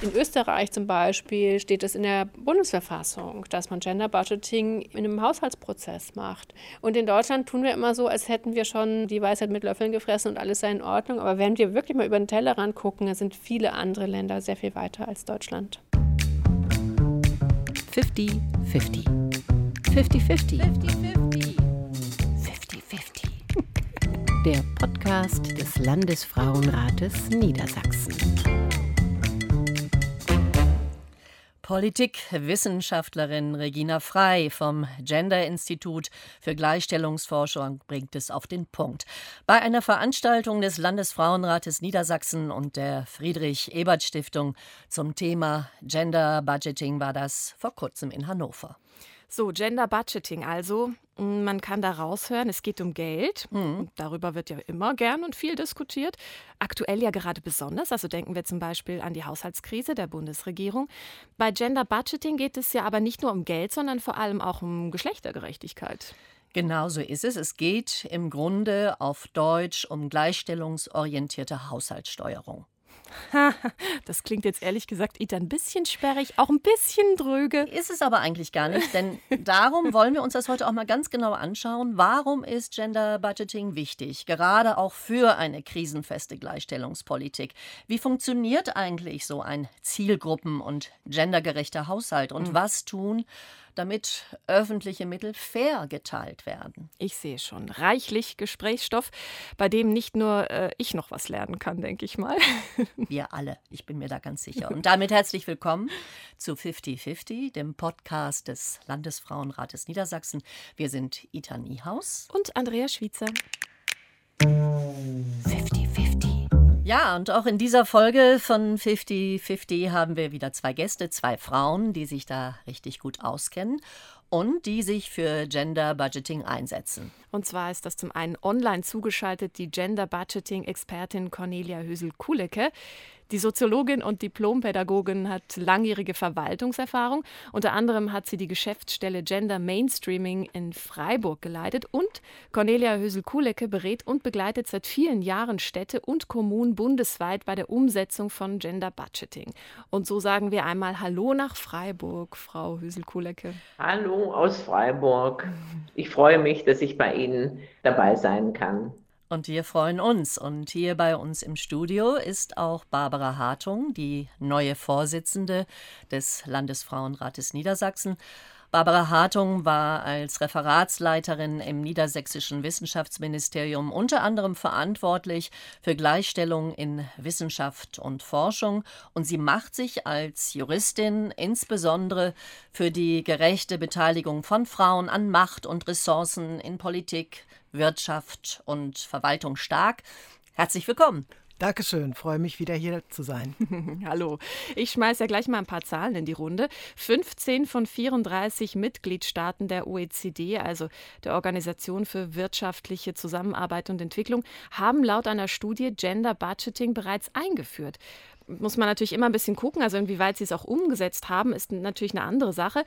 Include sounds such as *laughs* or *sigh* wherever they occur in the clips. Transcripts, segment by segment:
In Österreich zum Beispiel steht es in der Bundesverfassung, dass man Gender Budgeting in einem Haushaltsprozess macht. Und in Deutschland tun wir immer so, als hätten wir schon die Weisheit mit Löffeln gefressen und alles sei in Ordnung. Aber wenn wir wirklich mal über den Tellerrand gucken, dann sind viele andere Länder sehr viel weiter als Deutschland. 50-50. 50-50. 50-50. 50-50. Der Podcast des Landesfrauenrates Niedersachsen. Politikwissenschaftlerin Regina Frei vom Gender Institut für Gleichstellungsforschung bringt es auf den Punkt. Bei einer Veranstaltung des Landesfrauenrates Niedersachsen und der Friedrich-Ebert-Stiftung zum Thema Gender Budgeting war das vor kurzem in Hannover. So, Gender Budgeting also. Mm, man kann da raushören, es geht um Geld. Mhm. Darüber wird ja immer gern und viel diskutiert. Aktuell ja gerade besonders. Also denken wir zum Beispiel an die Haushaltskrise der Bundesregierung. Bei Gender Budgeting geht es ja aber nicht nur um Geld, sondern vor allem auch um Geschlechtergerechtigkeit. Genau so ist es. Es geht im Grunde auf Deutsch um gleichstellungsorientierte Haushaltssteuerung. *laughs* das klingt jetzt ehrlich gesagt Ita ein bisschen sperrig, auch ein bisschen dröge. Ist es aber eigentlich gar nicht, denn darum wollen wir uns das heute auch mal ganz genau anschauen. Warum ist Gender Budgeting wichtig, gerade auch für eine krisenfeste Gleichstellungspolitik? Wie funktioniert eigentlich so ein zielgruppen- und gendergerechter Haushalt und mhm. was tun, damit öffentliche Mittel fair geteilt werden. Ich sehe schon reichlich Gesprächsstoff, bei dem nicht nur äh, ich noch was lernen kann, denke ich mal. *laughs* Wir alle, ich bin mir da ganz sicher. Und damit herzlich willkommen zu 5050, dem Podcast des Landesfrauenrates Niedersachsen. Wir sind Ita Niehaus und Andrea Schwitzer. 5050. Ja, und auch in dieser Folge von 50-50 haben wir wieder zwei Gäste, zwei Frauen, die sich da richtig gut auskennen und die sich für Gender Budgeting einsetzen. Und zwar ist das zum einen online zugeschaltet die Gender Budgeting Expertin Cornelia Hösel-Kulecke. Die Soziologin und Diplompädagogin hat langjährige Verwaltungserfahrung. Unter anderem hat sie die Geschäftsstelle Gender Mainstreaming in Freiburg geleitet. Und Cornelia Hösel-Kulecke berät und begleitet seit vielen Jahren Städte und Kommunen bundesweit bei der Umsetzung von Gender Budgeting. Und so sagen wir einmal Hallo nach Freiburg, Frau Hösel-Kulecke. Hallo aus Freiburg. Ich freue mich, dass ich bei Ihnen dabei sein kann. Und wir freuen uns. Und hier bei uns im Studio ist auch Barbara Hartung, die neue Vorsitzende des Landesfrauenrates Niedersachsen. Barbara Hartung war als Referatsleiterin im niedersächsischen Wissenschaftsministerium unter anderem verantwortlich für Gleichstellung in Wissenschaft und Forschung und sie macht sich als Juristin insbesondere für die gerechte Beteiligung von Frauen an Macht und Ressourcen in Politik, Wirtschaft und Verwaltung stark. Herzlich willkommen. Dankeschön, freue mich wieder hier zu sein. *laughs* Hallo. Ich schmeiße ja gleich mal ein paar Zahlen in die Runde. 15 von 34 Mitgliedstaaten der OECD, also der Organisation für wirtschaftliche Zusammenarbeit und Entwicklung, haben laut einer Studie Gender Budgeting bereits eingeführt. Muss man natürlich immer ein bisschen gucken, also inwieweit sie es auch umgesetzt haben, ist natürlich eine andere Sache.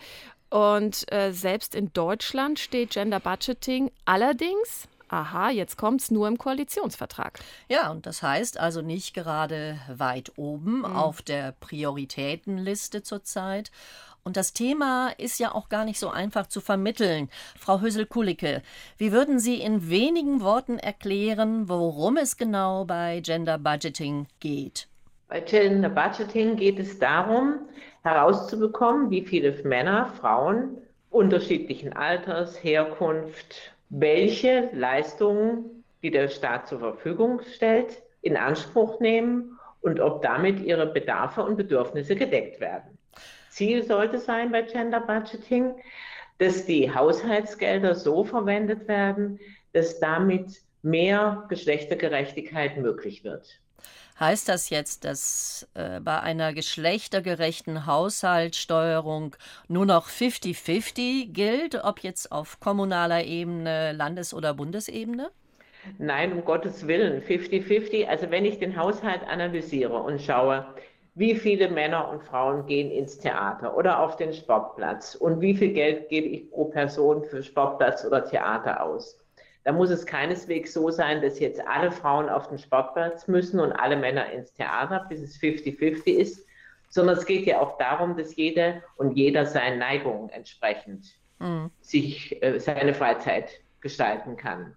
Und äh, selbst in Deutschland steht Gender Budgeting allerdings aha, jetzt kommt es nur im Koalitionsvertrag. Ja, und das heißt also nicht gerade weit oben mhm. auf der Prioritätenliste zurzeit. Und das Thema ist ja auch gar nicht so einfach zu vermitteln. Frau Hösel-Kulicke, wie würden Sie in wenigen Worten erklären, worum es genau bei Gender Budgeting geht? Bei Gender Budgeting geht es darum, herauszubekommen, wie viele Männer, Frauen unterschiedlichen Alters, Herkunft, welche Leistungen, die der Staat zur Verfügung stellt, in Anspruch nehmen und ob damit ihre Bedarfe und Bedürfnisse gedeckt werden. Ziel sollte sein bei Gender Budgeting, dass die Haushaltsgelder so verwendet werden, dass damit mehr Geschlechtergerechtigkeit möglich wird. Heißt das jetzt, dass äh, bei einer geschlechtergerechten Haushaltssteuerung nur noch 50-50 gilt, ob jetzt auf kommunaler Ebene, Landes- oder Bundesebene? Nein, um Gottes Willen, 50-50. Also wenn ich den Haushalt analysiere und schaue, wie viele Männer und Frauen gehen ins Theater oder auf den Sportplatz und wie viel Geld gebe ich pro Person für Sportplatz oder Theater aus, da muss es keineswegs so sein, dass jetzt alle Frauen auf den Sportplatz müssen und alle Männer ins Theater, bis es 50-50 ist. sondern es geht ja auch darum, dass jede und jeder seinen Neigungen entsprechend mhm. sich äh, seine Freizeit gestalten kann.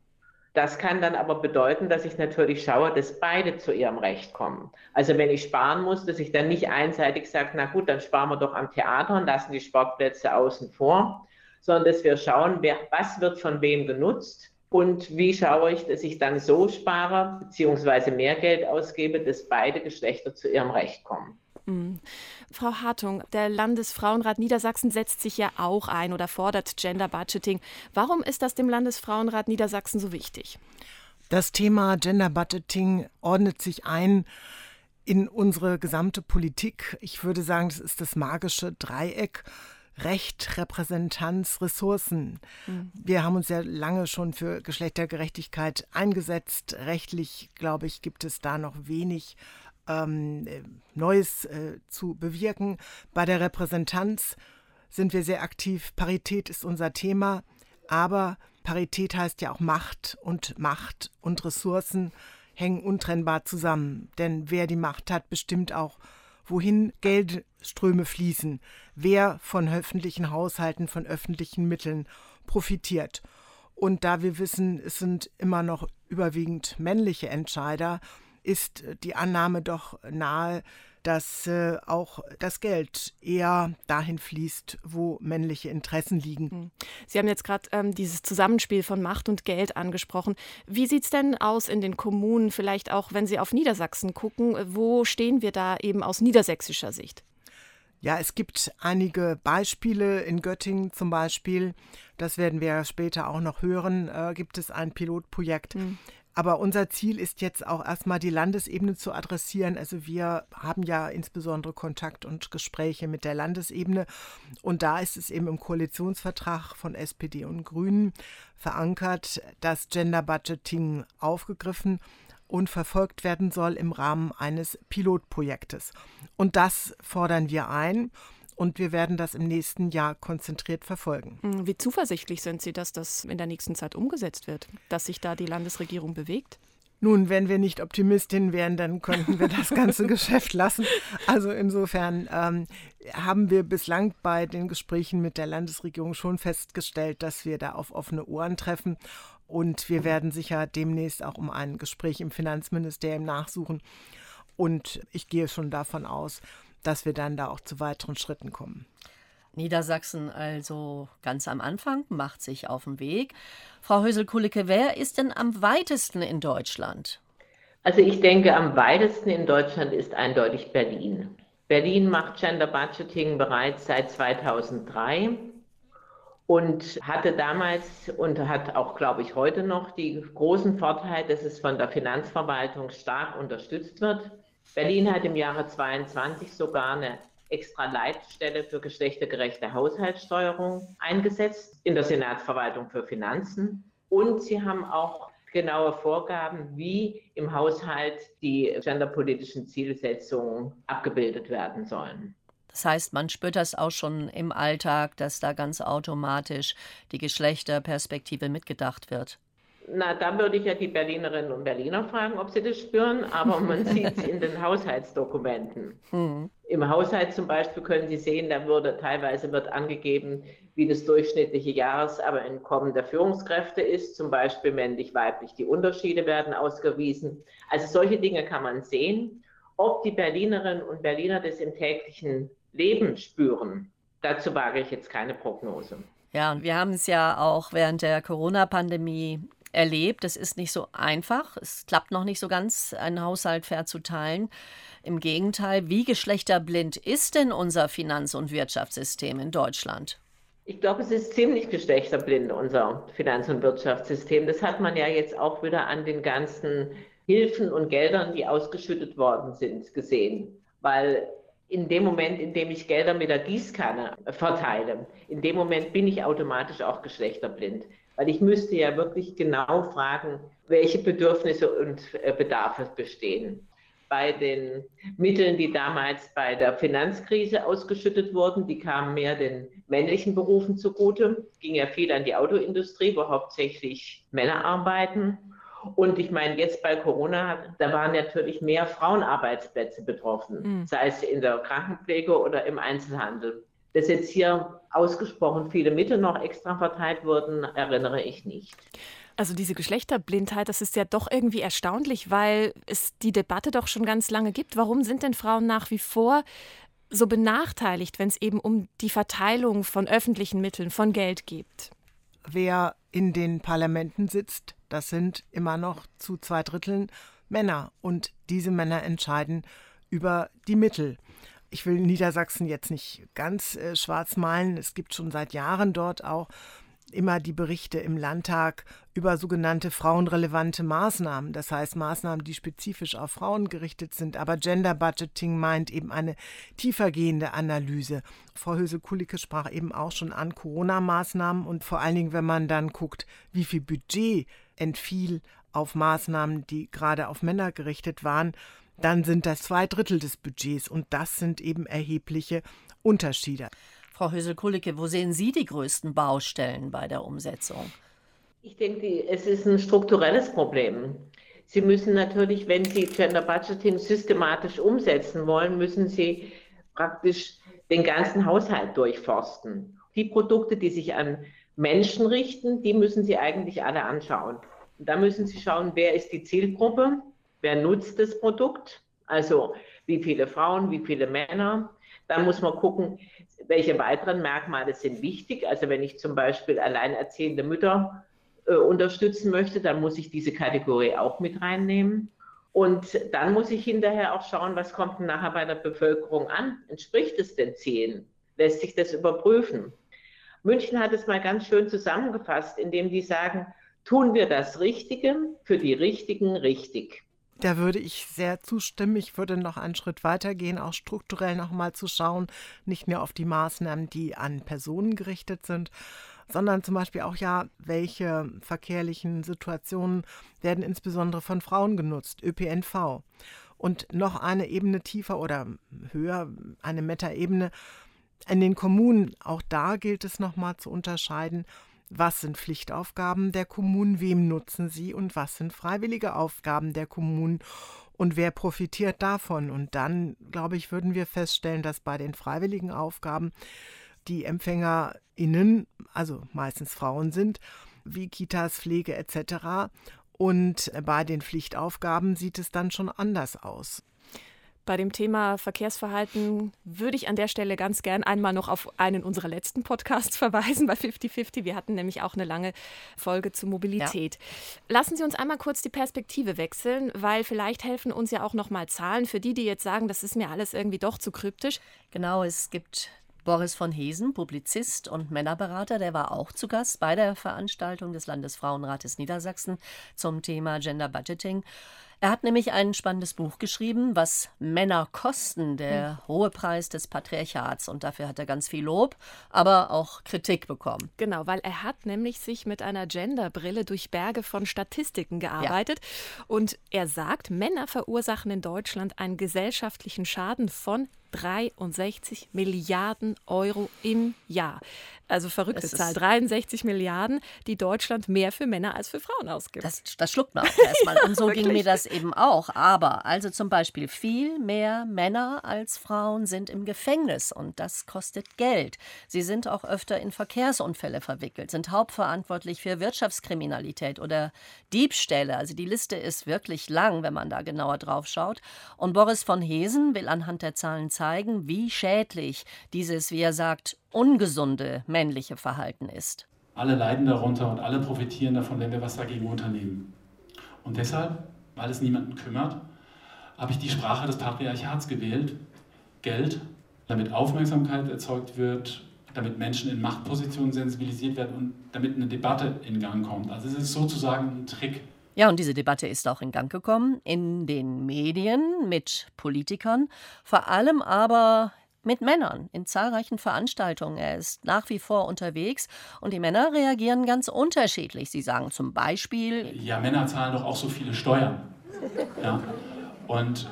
Das kann dann aber bedeuten, dass ich natürlich schaue, dass beide zu ihrem Recht kommen. Also wenn ich sparen muss, dass ich dann nicht einseitig sage, na gut, dann sparen wir doch am Theater und lassen die Sportplätze außen vor, sondern dass wir schauen, wer, was wird von wem genutzt und wie schaue ich, dass ich dann so spare, beziehungsweise mehr Geld ausgebe, dass beide Geschlechter zu ihrem Recht kommen. Mhm. Frau Hartung, der Landesfrauenrat Niedersachsen setzt sich ja auch ein oder fordert Gender Budgeting. Warum ist das dem Landesfrauenrat Niedersachsen so wichtig? Das Thema Gender Budgeting ordnet sich ein in unsere gesamte Politik. Ich würde sagen, das ist das magische Dreieck. Recht, Repräsentanz, Ressourcen. Mhm. Wir haben uns ja lange schon für Geschlechtergerechtigkeit eingesetzt. Rechtlich, glaube ich, gibt es da noch wenig ähm, äh, Neues äh, zu bewirken. Bei der Repräsentanz sind wir sehr aktiv. Parität ist unser Thema, aber Parität heißt ja auch Macht und Macht und Ressourcen hängen untrennbar zusammen. Denn wer die Macht hat, bestimmt auch, wohin Geldströme fließen, wer von öffentlichen Haushalten, von öffentlichen Mitteln profitiert. Und da wir wissen, es sind immer noch überwiegend männliche Entscheider, ist die Annahme doch nahe, dass äh, auch das Geld eher dahin fließt, wo männliche Interessen liegen. Hm. Sie haben jetzt gerade ähm, dieses Zusammenspiel von Macht und Geld angesprochen. Wie sieht es denn aus in den Kommunen, vielleicht auch wenn Sie auf Niedersachsen gucken? Wo stehen wir da eben aus niedersächsischer Sicht? Ja, es gibt einige Beispiele. In Göttingen zum Beispiel, das werden wir später auch noch hören, äh, gibt es ein Pilotprojekt, mhm. Aber unser Ziel ist jetzt auch erstmal die Landesebene zu adressieren. Also wir haben ja insbesondere Kontakt und Gespräche mit der Landesebene. Und da ist es eben im Koalitionsvertrag von SPD und Grünen verankert, dass Gender Budgeting aufgegriffen und verfolgt werden soll im Rahmen eines Pilotprojektes. Und das fordern wir ein und wir werden das im nächsten Jahr konzentriert verfolgen. Hm, wie zuversichtlich sind Sie, dass das in der nächsten Zeit umgesetzt wird, dass sich da die Landesregierung bewegt? Nun, wenn wir nicht Optimistin wären, dann könnten wir das ganze *laughs* Geschäft lassen. Also insofern ähm, haben wir bislang bei den Gesprächen mit der Landesregierung schon festgestellt, dass wir da auf offene Ohren treffen. Und wir werden sicher demnächst auch um ein Gespräch im Finanzministerium nachsuchen. Und ich gehe schon davon aus, dass wir dann da auch zu weiteren Schritten kommen. Niedersachsen also ganz am Anfang, macht sich auf den Weg. Frau Hösel-Kulicke, wer ist denn am weitesten in Deutschland? Also ich denke, am weitesten in Deutschland ist eindeutig Berlin. Berlin macht Gender Budgeting bereits seit 2003 und hatte damals und hat auch, glaube ich, heute noch die großen Vorteile, dass es von der Finanzverwaltung stark unterstützt wird. Berlin hat im Jahre 22 sogar eine extra Leitstelle für geschlechtergerechte Haushaltssteuerung eingesetzt in der Senatsverwaltung für Finanzen. Und sie haben auch genaue Vorgaben, wie im Haushalt die genderpolitischen Zielsetzungen abgebildet werden sollen. Das heißt, man spürt das auch schon im Alltag, dass da ganz automatisch die Geschlechterperspektive mitgedacht wird. Na, da würde ich ja die Berlinerinnen und Berliner fragen, ob sie das spüren, aber man *laughs* sieht es in den Haushaltsdokumenten. Mhm. Im Haushalt zum Beispiel können Sie sehen, da wurde teilweise wird angegeben, wie das durchschnittliche Jahreseinkommen der Führungskräfte ist, zum Beispiel männlich-weiblich. Die Unterschiede werden ausgewiesen. Also solche Dinge kann man sehen. Ob die Berlinerinnen und Berliner das im täglichen Leben spüren, dazu wage ich jetzt keine Prognose. Ja, und wir haben es ja auch während der Corona-Pandemie erlebt. Es ist nicht so einfach. Es klappt noch nicht so ganz, einen Haushalt fair zu teilen. Im Gegenteil, wie geschlechterblind ist denn unser Finanz- und Wirtschaftssystem in Deutschland? Ich glaube, es ist ziemlich geschlechterblind, unser Finanz- und Wirtschaftssystem. Das hat man ja jetzt auch wieder an den ganzen Hilfen und Geldern, die ausgeschüttet worden sind, gesehen. Weil in dem Moment, in dem ich Gelder mit der Gießkanne verteile, in dem Moment bin ich automatisch auch geschlechterblind. Weil ich müsste ja wirklich genau fragen, welche Bedürfnisse und äh, Bedarfe bestehen. Bei den Mitteln, die damals bei der Finanzkrise ausgeschüttet wurden, die kamen mehr den männlichen Berufen zugute. Ging ja viel an die Autoindustrie, wo hauptsächlich Männer arbeiten. Und ich meine, jetzt bei Corona, da waren natürlich mehr Frauenarbeitsplätze betroffen, mhm. sei es in der Krankenpflege oder im Einzelhandel. Dass jetzt hier ausgesprochen viele Mittel noch extra verteilt wurden, erinnere ich nicht. Also diese Geschlechterblindheit, das ist ja doch irgendwie erstaunlich, weil es die Debatte doch schon ganz lange gibt. Warum sind denn Frauen nach wie vor so benachteiligt, wenn es eben um die Verteilung von öffentlichen Mitteln, von Geld geht? Wer in den Parlamenten sitzt, das sind immer noch zu zwei Dritteln Männer. Und diese Männer entscheiden über die Mittel. Ich will Niedersachsen jetzt nicht ganz äh, schwarz malen. Es gibt schon seit Jahren dort auch immer die Berichte im Landtag über sogenannte frauenrelevante Maßnahmen, das heißt Maßnahmen, die spezifisch auf Frauen gerichtet sind. Aber Gender Budgeting meint eben eine tiefergehende Analyse. Frau Höse-Kulicke sprach eben auch schon an Corona-Maßnahmen und vor allen Dingen, wenn man dann guckt, wie viel Budget entfiel auf Maßnahmen, die gerade auf Männer gerichtet waren, dann sind das zwei Drittel des Budgets und das sind eben erhebliche Unterschiede. Frau Hösel-Kulicke, wo sehen Sie die größten Baustellen bei der Umsetzung? Ich denke, es ist ein strukturelles Problem. Sie müssen natürlich, wenn Sie Gender Budgeting systematisch umsetzen wollen, müssen Sie praktisch den ganzen Haushalt durchforsten. Die Produkte, die sich an Menschen richten, die müssen Sie eigentlich alle anschauen. Und da müssen Sie schauen, wer ist die Zielgruppe, wer nutzt das Produkt, also wie viele Frauen, wie viele Männer. Dann muss man gucken, welche weiteren Merkmale sind wichtig. Also wenn ich zum Beispiel alleinerziehende Mütter äh, unterstützen möchte, dann muss ich diese Kategorie auch mit reinnehmen. Und dann muss ich hinterher auch schauen, was kommt denn nachher bei der Bevölkerung an? Entspricht es den Zielen? Lässt sich das überprüfen? München hat es mal ganz schön zusammengefasst, indem die sagen, tun wir das Richtige für die Richtigen richtig. Da würde ich sehr zustimmen. Ich würde noch einen Schritt weiter gehen, auch strukturell nochmal zu schauen, nicht nur auf die Maßnahmen, die an Personen gerichtet sind, sondern zum Beispiel auch ja, welche verkehrlichen Situationen werden insbesondere von Frauen genutzt, ÖPNV. Und noch eine Ebene tiefer oder höher, eine Metaebene in den Kommunen. Auch da gilt es nochmal zu unterscheiden, was sind Pflichtaufgaben der Kommunen, wem nutzen sie und was sind freiwillige Aufgaben der Kommunen und wer profitiert davon. Und dann, glaube ich, würden wir feststellen, dass bei den freiwilligen Aufgaben die EmpfängerInnen, also meistens Frauen sind, wie Kitas, Pflege etc. Und bei den Pflichtaufgaben sieht es dann schon anders aus. Bei dem Thema Verkehrsverhalten würde ich an der Stelle ganz gern einmal noch auf einen unserer letzten Podcasts *laughs* verweisen bei 50-50. Wir hatten nämlich auch eine lange Folge zu Mobilität. Ja. Lassen Sie uns einmal kurz die Perspektive wechseln, weil vielleicht helfen uns ja auch noch mal Zahlen für die, die jetzt sagen, das ist mir alles irgendwie doch zu kryptisch. Genau, es gibt Boris von Hesen, Publizist und Männerberater, der war auch zu Gast bei der Veranstaltung des Landesfrauenrates Niedersachsen zum Thema Gender Budgeting. Er hat nämlich ein spannendes Buch geschrieben, was Männer kosten, der hm. hohe Preis des Patriarchats. Und dafür hat er ganz viel Lob, aber auch Kritik bekommen. Genau, weil er hat nämlich sich mit einer Genderbrille durch Berge von Statistiken gearbeitet. Ja. Und er sagt, Männer verursachen in Deutschland einen gesellschaftlichen Schaden von 63 Milliarden Euro im Jahr. Also verrückte Zahl. 63 Milliarden, die Deutschland mehr für Männer als für Frauen ausgibt. Das, das schluckt man *laughs* auch erstmal. Und so ging mir das eben auch. Aber also zum Beispiel viel mehr Männer als Frauen sind im Gefängnis und das kostet Geld. Sie sind auch öfter in Verkehrsunfälle verwickelt, sind hauptverantwortlich für Wirtschaftskriminalität oder Diebstähle. Also die Liste ist wirklich lang, wenn man da genauer drauf schaut. Und Boris von Hesen will anhand der Zahlen zeigen, wie schädlich dieses, wie er sagt, ungesunde männliche Verhalten ist. Alle leiden darunter und alle profitieren davon, wenn wir was dagegen unternehmen. Und deshalb, weil es niemanden kümmert, habe ich die Sprache des Patriarchats gewählt. Geld, damit Aufmerksamkeit erzeugt wird, damit Menschen in Machtpositionen sensibilisiert werden und damit eine Debatte in Gang kommt. Also es ist sozusagen ein Trick. Ja, und diese Debatte ist auch in Gang gekommen in den Medien mit Politikern, vor allem aber mit Männern in zahlreichen Veranstaltungen. Er ist nach wie vor unterwegs und die Männer reagieren ganz unterschiedlich. Sie sagen zum Beispiel: Ja, Männer zahlen doch auch so viele Steuern. Ja. Und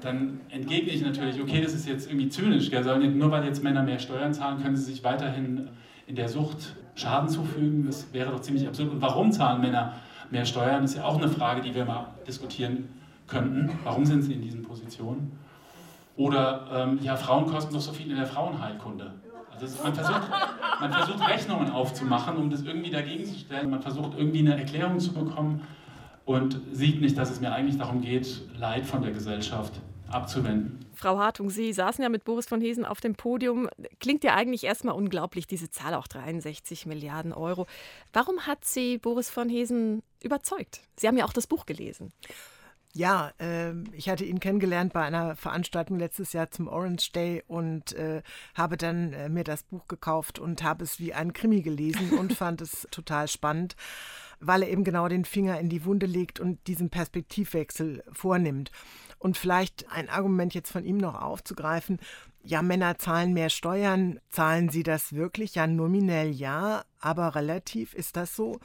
dann entgegne ich natürlich: Okay, das ist jetzt irgendwie zynisch. Gell? Nur weil jetzt Männer mehr Steuern zahlen, können sie sich weiterhin in der Sucht Schaden zufügen. Das wäre doch ziemlich absurd. Und warum zahlen Männer Mehr Steuern ist ja auch eine Frage, die wir mal diskutieren könnten. Warum sind sie in diesen Positionen? Oder ähm, ja, Frauen kosten doch so viel in der Frauenheilkunde. Also ist, man, versucht, man versucht Rechnungen aufzumachen, um das irgendwie dagegen zu stellen. Man versucht irgendwie eine Erklärung zu bekommen und sieht nicht, dass es mir eigentlich darum geht, Leid von der Gesellschaft abzuwenden. Frau Hartung, Sie saßen ja mit Boris von Hesen auf dem Podium. Klingt ja eigentlich erstmal unglaublich, diese Zahl auch 63 Milliarden Euro. Warum hat Sie Boris von Hesen überzeugt? Sie haben ja auch das Buch gelesen. Ja, äh, ich hatte ihn kennengelernt bei einer Veranstaltung letztes Jahr zum Orange Day und äh, habe dann äh, mir das Buch gekauft und habe es wie ein Krimi gelesen *laughs* und fand es total spannend, weil er eben genau den Finger in die Wunde legt und diesen Perspektivwechsel vornimmt. Und vielleicht ein Argument jetzt von ihm noch aufzugreifen, ja, Männer zahlen mehr Steuern. Zahlen sie das wirklich? Ja, nominell ja, aber relativ ist das so?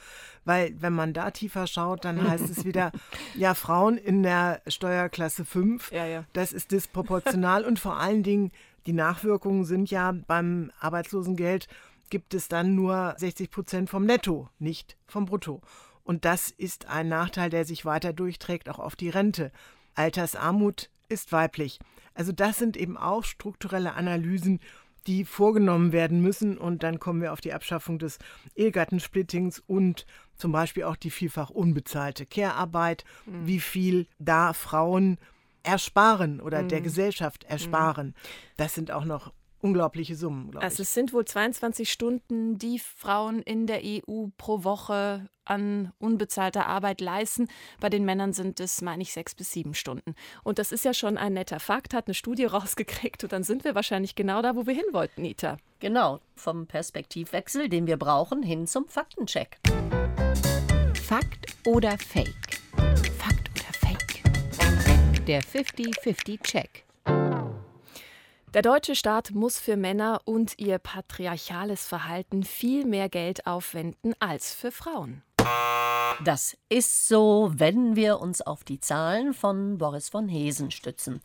Weil, wenn man da tiefer schaut, dann heißt es wieder, *laughs* ja, Frauen in der Steuerklasse 5, ja, ja. das ist disproportional und vor allen Dingen, die Nachwirkungen sind ja beim Arbeitslosengeld gibt es dann nur 60 Prozent vom Netto, nicht vom Brutto. Und das ist ein Nachteil, der sich weiter durchträgt, auch auf die Rente. Altersarmut ist weiblich. Also das sind eben auch strukturelle Analysen, die vorgenommen werden müssen. Und dann kommen wir auf die Abschaffung des Ehegattensplittings und zum Beispiel auch die vielfach unbezahlte Care-Arbeit, mhm. wie viel da Frauen ersparen oder mhm. der Gesellschaft ersparen. Mhm. Das sind auch noch unglaubliche Summen, glaube also ich. es sind wohl 22 Stunden, die Frauen in der EU pro Woche an unbezahlter Arbeit leisten. Bei den Männern sind es, meine ich, sechs bis sieben Stunden. Und das ist ja schon ein netter Fakt, hat eine Studie *laughs* rausgekriegt und dann sind wir wahrscheinlich genau da, wo wir hin wollten, Nita. Genau, vom Perspektivwechsel, den wir brauchen, hin zum Faktencheck. Fakt oder Fake? Fakt oder Fake? Der 50-50-Check. Der deutsche Staat muss für Männer und ihr patriarchales Verhalten viel mehr Geld aufwenden als für Frauen. Das ist so, wenn wir uns auf die Zahlen von Boris von Hesen stützen.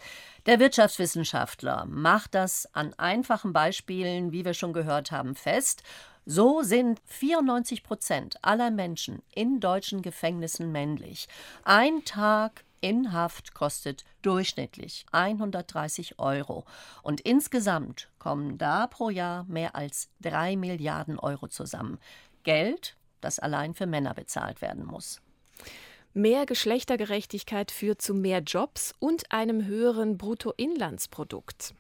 Der Wirtschaftswissenschaftler macht das an einfachen Beispielen, wie wir schon gehört haben, fest. So sind 94 Prozent aller Menschen in deutschen Gefängnissen männlich. Ein Tag in Haft kostet durchschnittlich 130 Euro. Und insgesamt kommen da pro Jahr mehr als 3 Milliarden Euro zusammen. Geld, das allein für Männer bezahlt werden muss. Mehr Geschlechtergerechtigkeit führt zu mehr Jobs und einem höheren Bruttoinlandsprodukt.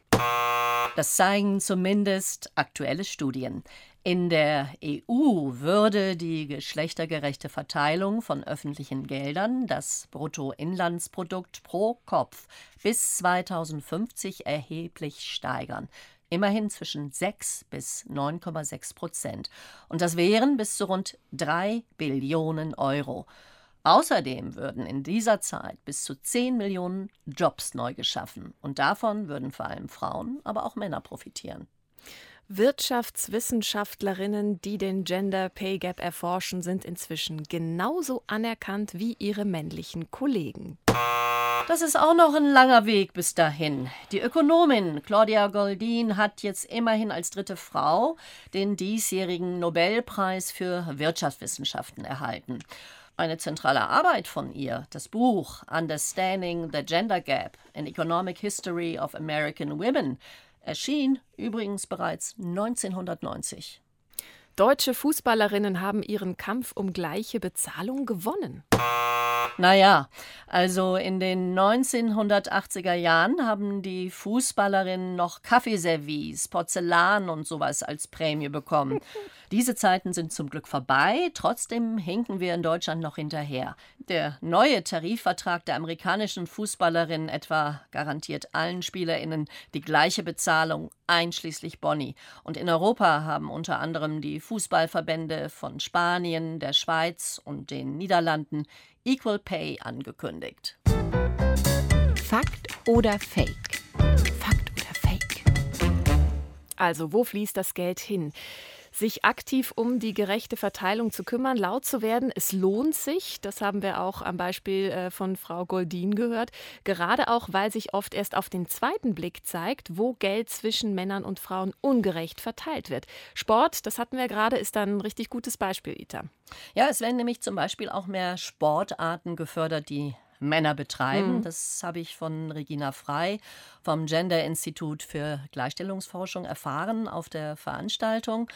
Das zeigen zumindest aktuelle Studien. In der EU würde die geschlechtergerechte Verteilung von öffentlichen Geldern das Bruttoinlandsprodukt pro Kopf bis 2050 erheblich steigern. Immerhin zwischen 6 bis 9,6 Prozent. Und das wären bis zu rund 3 Billionen Euro. Außerdem würden in dieser Zeit bis zu 10 Millionen Jobs neu geschaffen. Und davon würden vor allem Frauen, aber auch Männer profitieren. Wirtschaftswissenschaftlerinnen, die den Gender Pay Gap erforschen, sind inzwischen genauso anerkannt wie ihre männlichen Kollegen. Das ist auch noch ein langer Weg bis dahin. Die Ökonomin Claudia Goldin hat jetzt immerhin als dritte Frau den diesjährigen Nobelpreis für Wirtschaftswissenschaften erhalten. Eine zentrale Arbeit von ihr, das Buch Understanding the Gender Gap in Economic History of American Women, erschien übrigens bereits 1990. Deutsche Fußballerinnen haben ihren Kampf um gleiche Bezahlung gewonnen. Naja, also in den 1980er Jahren haben die Fußballerinnen noch Kaffeeservice, Porzellan und sowas als Prämie bekommen. *laughs* Diese Zeiten sind zum Glück vorbei, trotzdem hinken wir in Deutschland noch hinterher. Der neue Tarifvertrag der amerikanischen Fußballerinnen etwa garantiert allen Spielerinnen die gleiche Bezahlung, einschließlich Bonnie. Und in Europa haben unter anderem die Fußballverbände von Spanien, der Schweiz und den Niederlanden Equal Pay angekündigt. Fakt oder Fake? Fakt oder Fake? Also, wo fließt das Geld hin? Sich aktiv um die gerechte Verteilung zu kümmern, laut zu werden. Es lohnt sich, das haben wir auch am Beispiel äh, von Frau Goldin gehört, gerade auch, weil sich oft erst auf den zweiten Blick zeigt, wo Geld zwischen Männern und Frauen ungerecht verteilt wird. Sport, das hatten wir gerade, ist dann ein richtig gutes Beispiel, Ita. Ja, es werden nämlich zum Beispiel auch mehr Sportarten gefördert, die Männer betreiben. Mhm. Das habe ich von Regina Frei vom Gender Institut für Gleichstellungsforschung erfahren auf der Veranstaltung.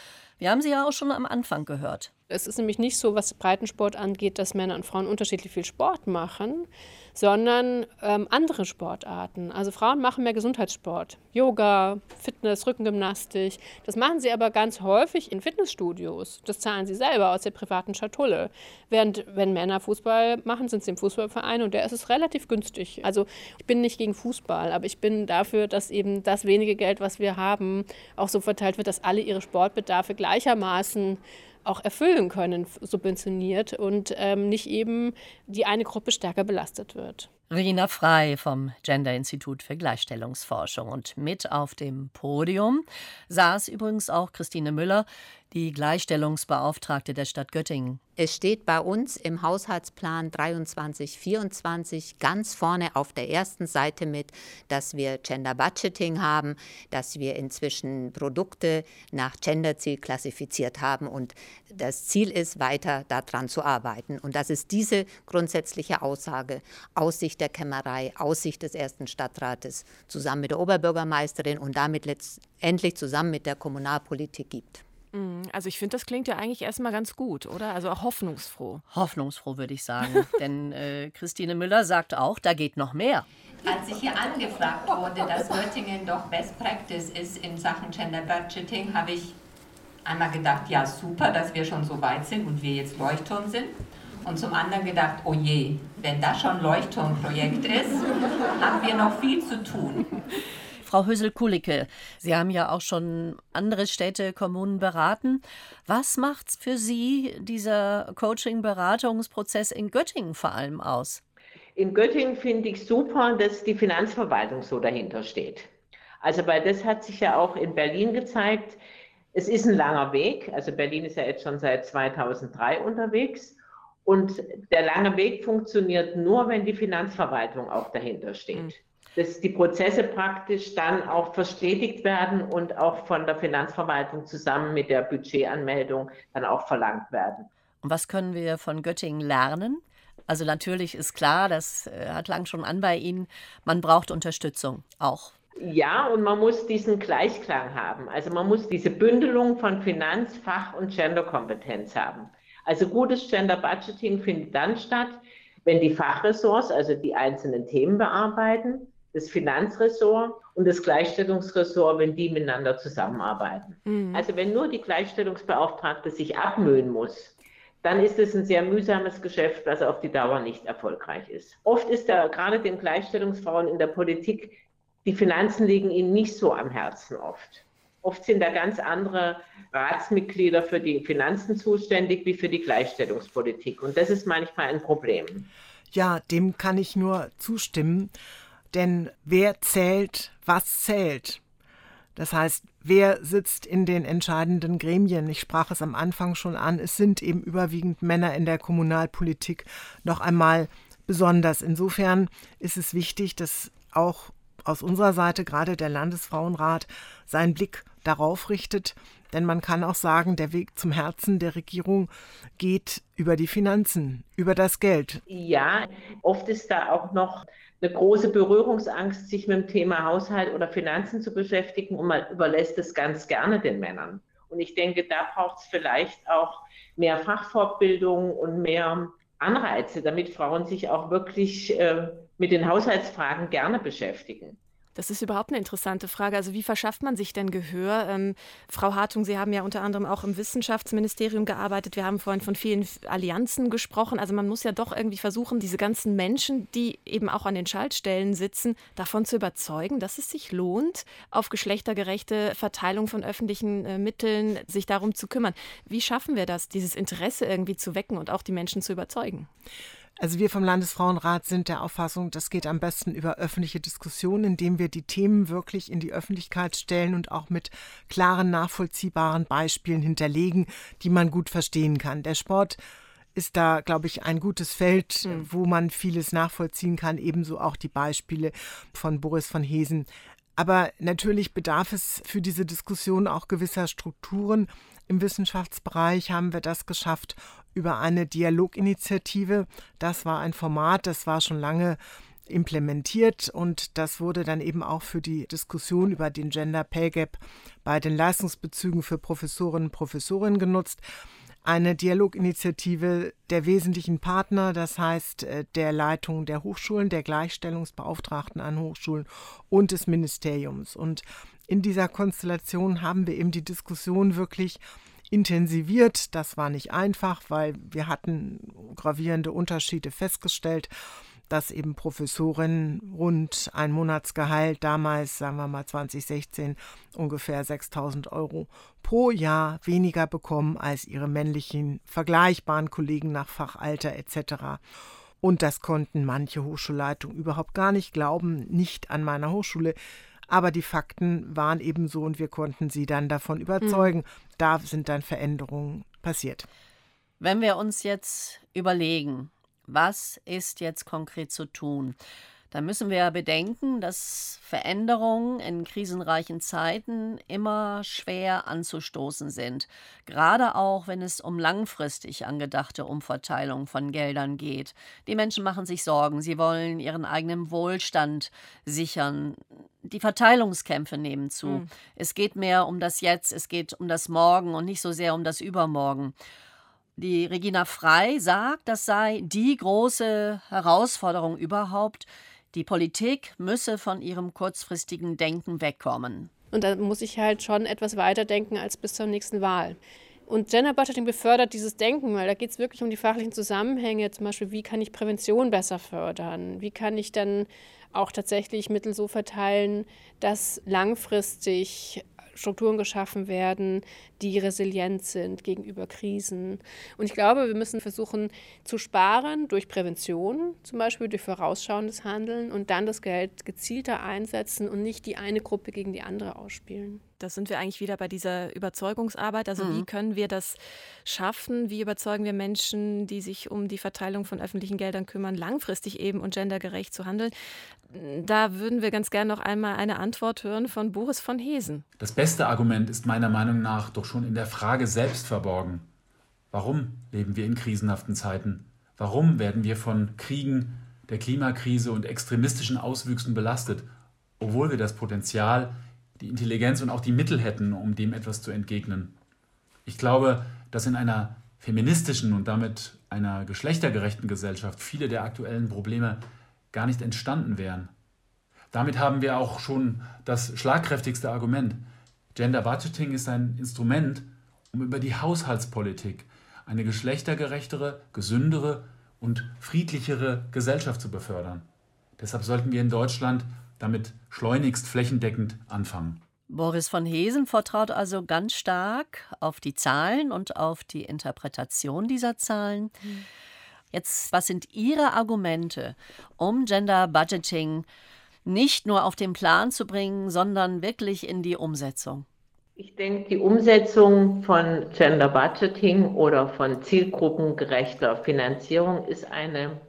Wir haben sie ja auch schon am Anfang gehört. Es ist nämlich nicht so, was Breitensport angeht, dass Männer und Frauen unterschiedlich viel Sport machen, sondern ähm, andere Sportarten. Also Frauen machen mehr Gesundheitssport, Yoga, Fitness, Rückengymnastik. Das machen sie aber ganz häufig in Fitnessstudios. Das zahlen sie selber aus der privaten Schatulle. Während wenn Männer Fußball machen, sind sie im Fußballverein und der ist es relativ günstig. Also ich bin nicht gegen Fußball, aber ich bin dafür, dass eben das wenige Geld, was wir haben, auch so verteilt wird, dass alle ihre Sportbedarfe gleichermaßen auch erfüllen können, subventioniert und ähm, nicht eben die eine Gruppe stärker belastet wird. Rina Frei vom Gender Institut für Gleichstellungsforschung. Und mit auf dem Podium saß übrigens auch Christine Müller, die Gleichstellungsbeauftragte der Stadt Göttingen. Es steht bei uns im Haushaltsplan 23-24 ganz vorne auf der ersten Seite mit, dass wir Gender Budgeting haben, dass wir inzwischen Produkte nach Genderziel klassifiziert haben und das Ziel ist, weiter daran zu arbeiten. Und das ist diese grundsätzliche Aussage aus Sicht der Kämmerei, aus Sicht des ersten Stadtrates, zusammen mit der Oberbürgermeisterin und damit letztendlich zusammen mit der Kommunalpolitik gibt. Mhm. Also ich finde, das klingt ja eigentlich erstmal ganz gut, oder? Also auch hoffnungsfroh. Hoffnungsfroh würde ich sagen. *laughs* Denn äh, Christine Müller sagt auch, da geht noch mehr. Als ich hier angefragt wurde, dass Göttingen doch Best Practice ist in Sachen Gender Budgeting, habe ich einmal gedacht, ja super, dass wir schon so weit sind und wir jetzt Leuchtturm sind. Und zum anderen gedacht, oh je, wenn das schon Leuchtturmprojekt ist, haben wir noch viel zu tun. Frau Hösel-Kulicke, Sie haben ja auch schon andere Städte, Kommunen beraten. Was macht für Sie dieser Coaching-Beratungsprozess in Göttingen vor allem aus? In Göttingen finde ich super, dass die Finanzverwaltung so dahinter steht. Also, weil das hat sich ja auch in Berlin gezeigt. Es ist ein langer Weg. Also, Berlin ist ja jetzt schon seit 2003 unterwegs. Und der lange Weg funktioniert nur, wenn die Finanzverwaltung auch dahinter steht. Mhm dass die Prozesse praktisch dann auch verstetigt werden und auch von der Finanzverwaltung zusammen mit der Budgetanmeldung dann auch verlangt werden. Und was können wir von Göttingen lernen? Also natürlich ist klar, das äh, hat lang schon an bei Ihnen, man braucht Unterstützung auch. Ja, und man muss diesen Gleichklang haben. Also man muss diese Bündelung von Finanz-, Fach- und Genderkompetenz haben. Also gutes Gender Budgeting findet dann statt, wenn die Fachressorts, also die einzelnen Themen bearbeiten, das Finanzressort und das Gleichstellungsressort, wenn die miteinander zusammenarbeiten. Mhm. Also wenn nur die Gleichstellungsbeauftragte sich abmühen muss, dann ist es ein sehr mühsames Geschäft, was auf die Dauer nicht erfolgreich ist. Oft ist da gerade den Gleichstellungsfrauen in der Politik, die Finanzen liegen ihnen nicht so am Herzen oft. Oft sind da ganz andere Ratsmitglieder für die Finanzen zuständig wie für die Gleichstellungspolitik. Und das ist manchmal ein Problem. Ja, dem kann ich nur zustimmen. Denn wer zählt, was zählt? Das heißt, wer sitzt in den entscheidenden Gremien? Ich sprach es am Anfang schon an, es sind eben überwiegend Männer in der Kommunalpolitik noch einmal besonders. Insofern ist es wichtig, dass auch aus unserer Seite gerade der Landesfrauenrat seinen Blick darauf richtet, denn man kann auch sagen, der Weg zum Herzen der Regierung geht über die Finanzen, über das Geld. Ja, oft ist da auch noch eine große Berührungsangst, sich mit dem Thema Haushalt oder Finanzen zu beschäftigen und man überlässt es ganz gerne den Männern. Und ich denke, da braucht es vielleicht auch mehr Fachfortbildung und mehr Anreize, damit Frauen sich auch wirklich äh, mit den Haushaltsfragen gerne beschäftigen. Das ist überhaupt eine interessante Frage. Also wie verschafft man sich denn Gehör? Ähm, Frau Hartung, Sie haben ja unter anderem auch im Wissenschaftsministerium gearbeitet. Wir haben vorhin von vielen Allianzen gesprochen. Also man muss ja doch irgendwie versuchen, diese ganzen Menschen, die eben auch an den Schaltstellen sitzen, davon zu überzeugen, dass es sich lohnt, auf geschlechtergerechte Verteilung von öffentlichen äh, Mitteln sich darum zu kümmern. Wie schaffen wir das, dieses Interesse irgendwie zu wecken und auch die Menschen zu überzeugen? Also wir vom Landesfrauenrat sind der Auffassung, das geht am besten über öffentliche Diskussionen, indem wir die Themen wirklich in die Öffentlichkeit stellen und auch mit klaren, nachvollziehbaren Beispielen hinterlegen, die man gut verstehen kann. Der Sport ist da, glaube ich, ein gutes Feld, mhm. wo man vieles nachvollziehen kann, ebenso auch die Beispiele von Boris von Hesen. Aber natürlich bedarf es für diese Diskussion auch gewisser Strukturen. Im Wissenschaftsbereich haben wir das geschafft über eine Dialoginitiative. Das war ein Format, das war schon lange implementiert und das wurde dann eben auch für die Diskussion über den Gender Pay Gap bei den Leistungsbezügen für Professorinnen und Professorinnen genutzt eine Dialoginitiative der wesentlichen Partner, das heißt äh, der Leitung der Hochschulen, der Gleichstellungsbeauftragten an Hochschulen und des Ministeriums. Und in dieser Konstellation haben wir eben die Diskussion wirklich intensiviert. Das war nicht einfach, weil wir hatten gravierende Unterschiede festgestellt dass eben Professorinnen rund ein Monatsgehalt damals, sagen wir mal 2016, ungefähr 6000 Euro pro Jahr weniger bekommen als ihre männlichen vergleichbaren Kollegen nach Fachalter etc. Und das konnten manche Hochschulleitungen überhaupt gar nicht glauben, nicht an meiner Hochschule. Aber die Fakten waren eben so und wir konnten sie dann davon überzeugen. Mhm. Da sind dann Veränderungen passiert. Wenn wir uns jetzt überlegen, was ist jetzt konkret zu tun? Da müssen wir bedenken, dass Veränderungen in krisenreichen Zeiten immer schwer anzustoßen sind. Gerade auch, wenn es um langfristig angedachte Umverteilung von Geldern geht. Die Menschen machen sich Sorgen. Sie wollen ihren eigenen Wohlstand sichern. Die Verteilungskämpfe nehmen zu. Mhm. Es geht mehr um das Jetzt, es geht um das Morgen und nicht so sehr um das Übermorgen. Die Regina Frei sagt, das sei die große Herausforderung überhaupt. Die Politik müsse von ihrem kurzfristigen Denken wegkommen. Und da muss ich halt schon etwas weiter denken als bis zur nächsten Wahl. Und Gender Budgeting befördert dieses Denken, weil da geht es wirklich um die fachlichen Zusammenhänge. Zum Beispiel, wie kann ich Prävention besser fördern? Wie kann ich dann auch tatsächlich Mittel so verteilen, dass langfristig Strukturen geschaffen werden, die resilient sind gegenüber Krisen. Und ich glaube, wir müssen versuchen zu sparen durch Prävention, zum Beispiel durch vorausschauendes Handeln und dann das Geld gezielter einsetzen und nicht die eine Gruppe gegen die andere ausspielen. Da sind wir eigentlich wieder bei dieser Überzeugungsarbeit. Also mhm. wie können wir das schaffen? Wie überzeugen wir Menschen, die sich um die Verteilung von öffentlichen Geldern kümmern, langfristig eben und gendergerecht zu handeln? Da würden wir ganz gerne noch einmal eine Antwort hören von Boris von Hesen. Das beste Argument ist meiner Meinung nach doch schon in der Frage selbst verborgen. Warum leben wir in krisenhaften Zeiten? Warum werden wir von Kriegen, der Klimakrise und extremistischen Auswüchsen belastet, obwohl wir das Potenzial, die Intelligenz und auch die Mittel hätten, um dem etwas zu entgegnen? Ich glaube, dass in einer feministischen und damit einer geschlechtergerechten Gesellschaft viele der aktuellen Probleme gar nicht entstanden wären. Damit haben wir auch schon das schlagkräftigste Argument. Gender Budgeting ist ein Instrument, um über die Haushaltspolitik eine geschlechtergerechtere, gesündere und friedlichere Gesellschaft zu befördern. Deshalb sollten wir in Deutschland damit schleunigst flächendeckend anfangen. Boris von Hesen vertraut also ganz stark auf die Zahlen und auf die Interpretation dieser Zahlen. Jetzt, was sind Ihre Argumente, um Gender Budgeting nicht nur auf den Plan zu bringen, sondern wirklich in die Umsetzung? Ich denke, die Umsetzung von Gender Budgeting oder von zielgruppengerechter Finanzierung ist eine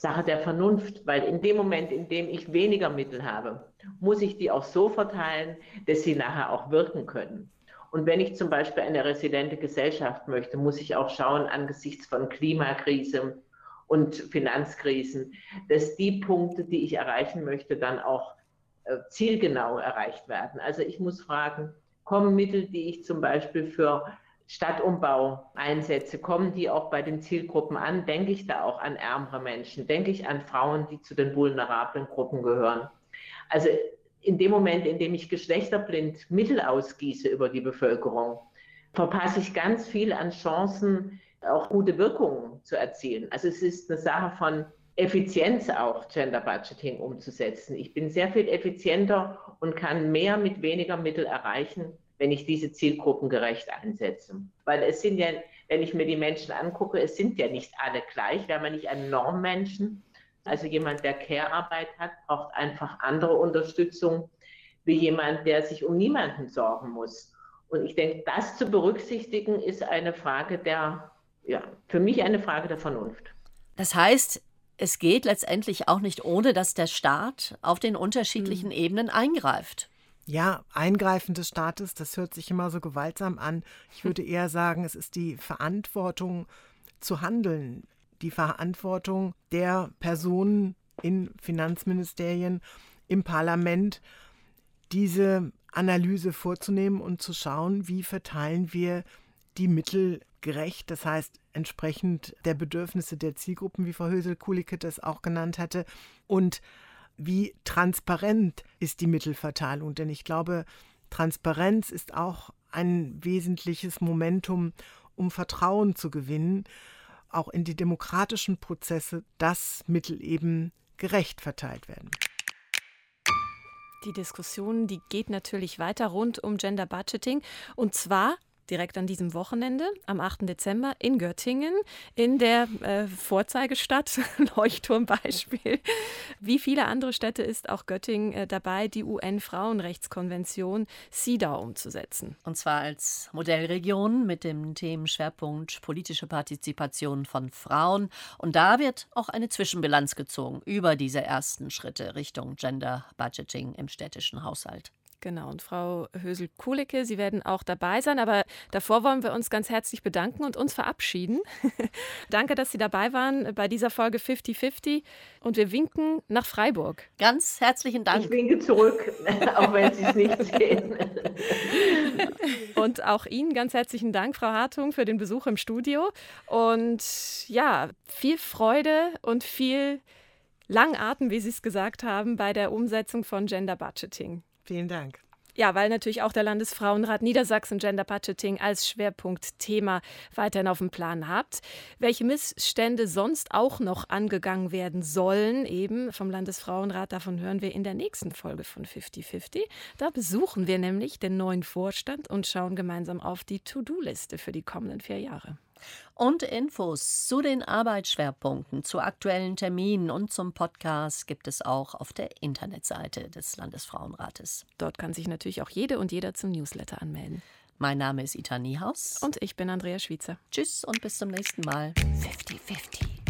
Sache der Vernunft, weil in dem Moment, in dem ich weniger Mittel habe, muss ich die auch so verteilen, dass sie nachher auch wirken können. Und wenn ich zum Beispiel eine resiliente Gesellschaft möchte, muss ich auch schauen angesichts von Klimakrise und Finanzkrisen, dass die Punkte, die ich erreichen möchte, dann auch äh, zielgenau erreicht werden. Also ich muss fragen, kommen Mittel, die ich zum Beispiel für Stadtumbau einsetze, kommen die auch bei den Zielgruppen an? Denke ich da auch an ärmere Menschen? Denke ich an Frauen, die zu den vulnerablen Gruppen gehören? Also in dem Moment, in dem ich geschlechterblind Mittel ausgieße über die Bevölkerung, verpasse ich ganz viel an Chancen, auch gute Wirkungen zu erzielen. Also es ist eine Sache von Effizienz auch, Gender Budgeting umzusetzen. Ich bin sehr viel effizienter und kann mehr mit weniger Mittel erreichen, wenn ich diese Zielgruppen gerecht einsetze. Weil es sind ja, wenn ich mir die Menschen angucke, es sind ja nicht alle gleich. Wir haben ja nicht einen Normmenschen. Also jemand, der Care-Arbeit hat, braucht einfach andere Unterstützung wie jemand, der sich um niemanden sorgen muss. Und ich denke, das zu berücksichtigen, ist eine Frage der, ja, für mich eine Frage der Vernunft. Das heißt, es geht letztendlich auch nicht ohne, dass der Staat auf den unterschiedlichen mhm. Ebenen eingreift. Ja, Eingreifen des Staates, das hört sich immer so gewaltsam an. Ich würde eher sagen, es ist die Verantwortung zu handeln, die Verantwortung der Personen in Finanzministerien, im Parlament, diese Analyse vorzunehmen und zu schauen, wie verteilen wir die Mittel gerecht, das heißt entsprechend der Bedürfnisse der Zielgruppen, wie Frau Hösel-Kulicke das auch genannt hatte, und wie transparent ist die Mittelverteilung. Denn ich glaube, Transparenz ist auch ein wesentliches Momentum, um Vertrauen zu gewinnen, auch in die demokratischen Prozesse, dass Mittel eben gerecht verteilt werden. Die Diskussion, die geht natürlich weiter rund um Gender Budgeting und zwar direkt an diesem Wochenende, am 8. Dezember in Göttingen, in der äh, Vorzeigestadt, *laughs* Leuchtturmbeispiel. Wie viele andere Städte ist auch Göttingen äh, dabei, die UN-Frauenrechtskonvention CEDAW umzusetzen. Und zwar als Modellregion mit dem Themenschwerpunkt politische Partizipation von Frauen. Und da wird auch eine Zwischenbilanz gezogen über diese ersten Schritte Richtung Gender Budgeting im städtischen Haushalt. Genau, und Frau Hösel-Kulicke, Sie werden auch dabei sein. Aber davor wollen wir uns ganz herzlich bedanken und uns verabschieden. *laughs* Danke, dass Sie dabei waren bei dieser Folge 50-50. Und wir winken nach Freiburg. Ganz herzlichen Dank. Ich winke zurück, *laughs* auch wenn Sie es nicht *laughs* sehen. und auch Ihnen ganz herzlichen Dank, Frau Hartung, für den Besuch im Studio. Und ja, viel Freude und viel Langatmen, wie Sie es gesagt haben, bei der Umsetzung von Gender Budgeting. Vielen Dank. Ja, weil natürlich auch der Landesfrauenrat Niedersachsen Gender Budgeting als Schwerpunktthema weiterhin auf dem Plan hat. Welche Missstände sonst auch noch angegangen werden sollen, eben vom Landesfrauenrat, davon hören wir in der nächsten Folge von 50-50. Da besuchen wir nämlich den neuen Vorstand und schauen gemeinsam auf die To-Do-Liste für die kommenden vier Jahre. Und Infos zu den Arbeitsschwerpunkten, zu aktuellen Terminen und zum Podcast gibt es auch auf der Internetseite des Landesfrauenrates. Dort kann sich natürlich auch jede und jeder zum Newsletter anmelden. Mein Name ist Ita Niehaus. Und ich bin Andrea Schwitzer. Tschüss und bis zum nächsten Mal. 50-50.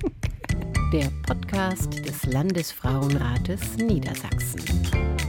Der Podcast des Landesfrauenrates Niedersachsen.